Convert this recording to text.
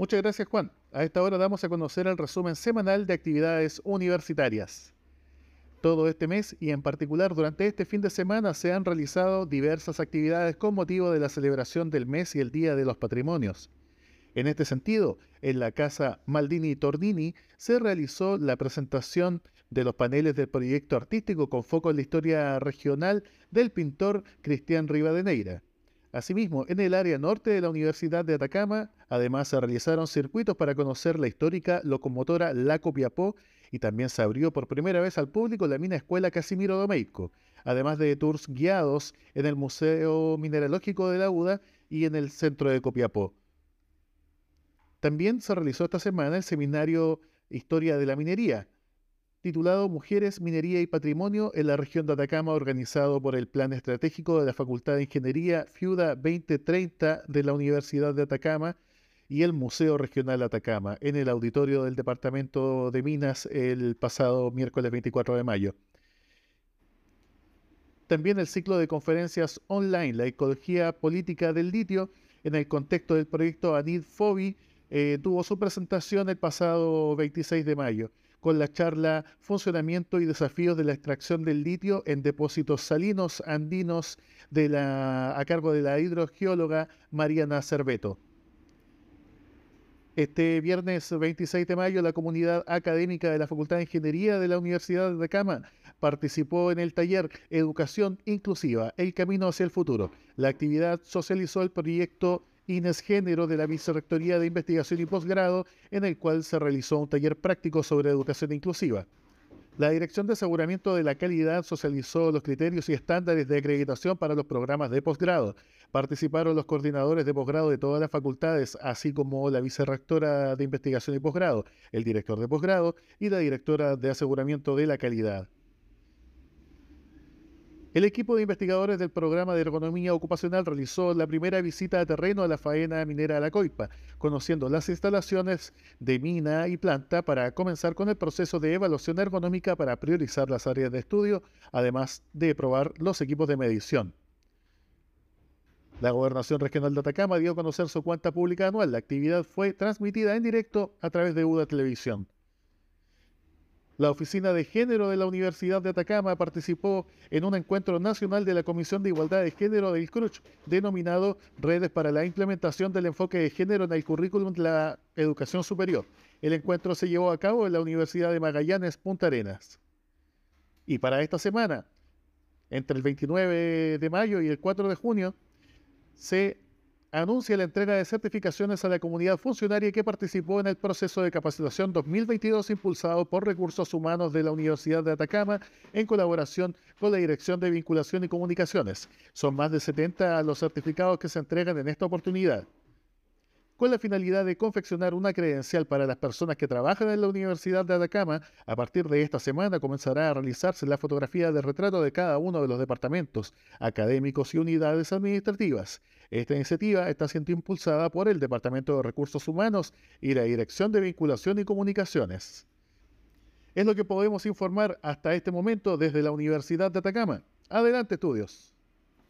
Muchas gracias Juan. A esta hora damos a conocer el resumen semanal de actividades universitarias. Todo este mes y en particular durante este fin de semana se han realizado diversas actividades con motivo de la celebración del mes y el Día de los Patrimonios. En este sentido, en la Casa Maldini Tordini se realizó la presentación de los paneles del proyecto artístico con foco en la historia regional del pintor Cristian Rivadeneira. Asimismo, en el área norte de la Universidad de Atacama, además se realizaron circuitos para conocer la histórica locomotora La Copiapó y también se abrió por primera vez al público la mina escuela Casimiro Domeico, además de tours guiados en el Museo Mineralógico de la UDA y en el centro de Copiapó. También se realizó esta semana el seminario Historia de la Minería, titulado Mujeres, Minería y Patrimonio en la región de Atacama, organizado por el Plan Estratégico de la Facultad de Ingeniería FIUDA 2030 de la Universidad de Atacama y el Museo Regional Atacama, en el auditorio del Departamento de Minas el pasado miércoles 24 de mayo. También el ciclo de conferencias online, la ecología política del litio, en el contexto del proyecto ANID FOBI, eh, tuvo su presentación el pasado 26 de mayo con la charla Funcionamiento y desafíos de la extracción del litio en depósitos salinos andinos a cargo de la hidrogeóloga Mariana Cerveto. Este viernes 26 de mayo, la comunidad académica de la Facultad de Ingeniería de la Universidad de Cama participó en el taller Educación Inclusiva, el camino hacia el futuro. La actividad socializó el proyecto Ines Género de la Vicerrectoría de Investigación y Posgrado, en el cual se realizó un taller práctico sobre educación inclusiva. La Dirección de Aseguramiento de la Calidad socializó los criterios y estándares de acreditación para los programas de posgrado. Participaron los coordinadores de posgrado de todas las facultades, así como la vicerrectora de Investigación y Posgrado, el director de posgrado y la directora de Aseguramiento de la Calidad. El equipo de investigadores del programa de ergonomía ocupacional realizó la primera visita a terreno a la faena minera de la Coipa, conociendo las instalaciones de mina y planta para comenzar con el proceso de evaluación ergonómica para priorizar las áreas de estudio, además de probar los equipos de medición. La Gobernación Regional de Atacama dio a conocer su cuenta pública anual. La actividad fue transmitida en directo a través de UDA Televisión. La Oficina de Género de la Universidad de Atacama participó en un encuentro nacional de la Comisión de Igualdad de Género del CRUCH, denominado Redes para la Implementación del Enfoque de Género en el Currículum de la Educación Superior. El encuentro se llevó a cabo en la Universidad de Magallanes, Punta Arenas. Y para esta semana, entre el 29 de mayo y el 4 de junio, se anuncia la entrega de certificaciones a la comunidad funcionaria que participó en el proceso de capacitación 2022 impulsado por Recursos Humanos de la Universidad de Atacama en colaboración con la Dirección de Vinculación y Comunicaciones. Son más de 70 los certificados que se entregan en esta oportunidad con la finalidad de confeccionar una credencial para las personas que trabajan en la Universidad de Atacama. A partir de esta semana comenzará a realizarse la fotografía de retrato de cada uno de los departamentos académicos y unidades administrativas. Esta iniciativa está siendo impulsada por el Departamento de Recursos Humanos y la Dirección de Vinculación y Comunicaciones. Es lo que podemos informar hasta este momento desde la Universidad de Atacama. Adelante, estudios.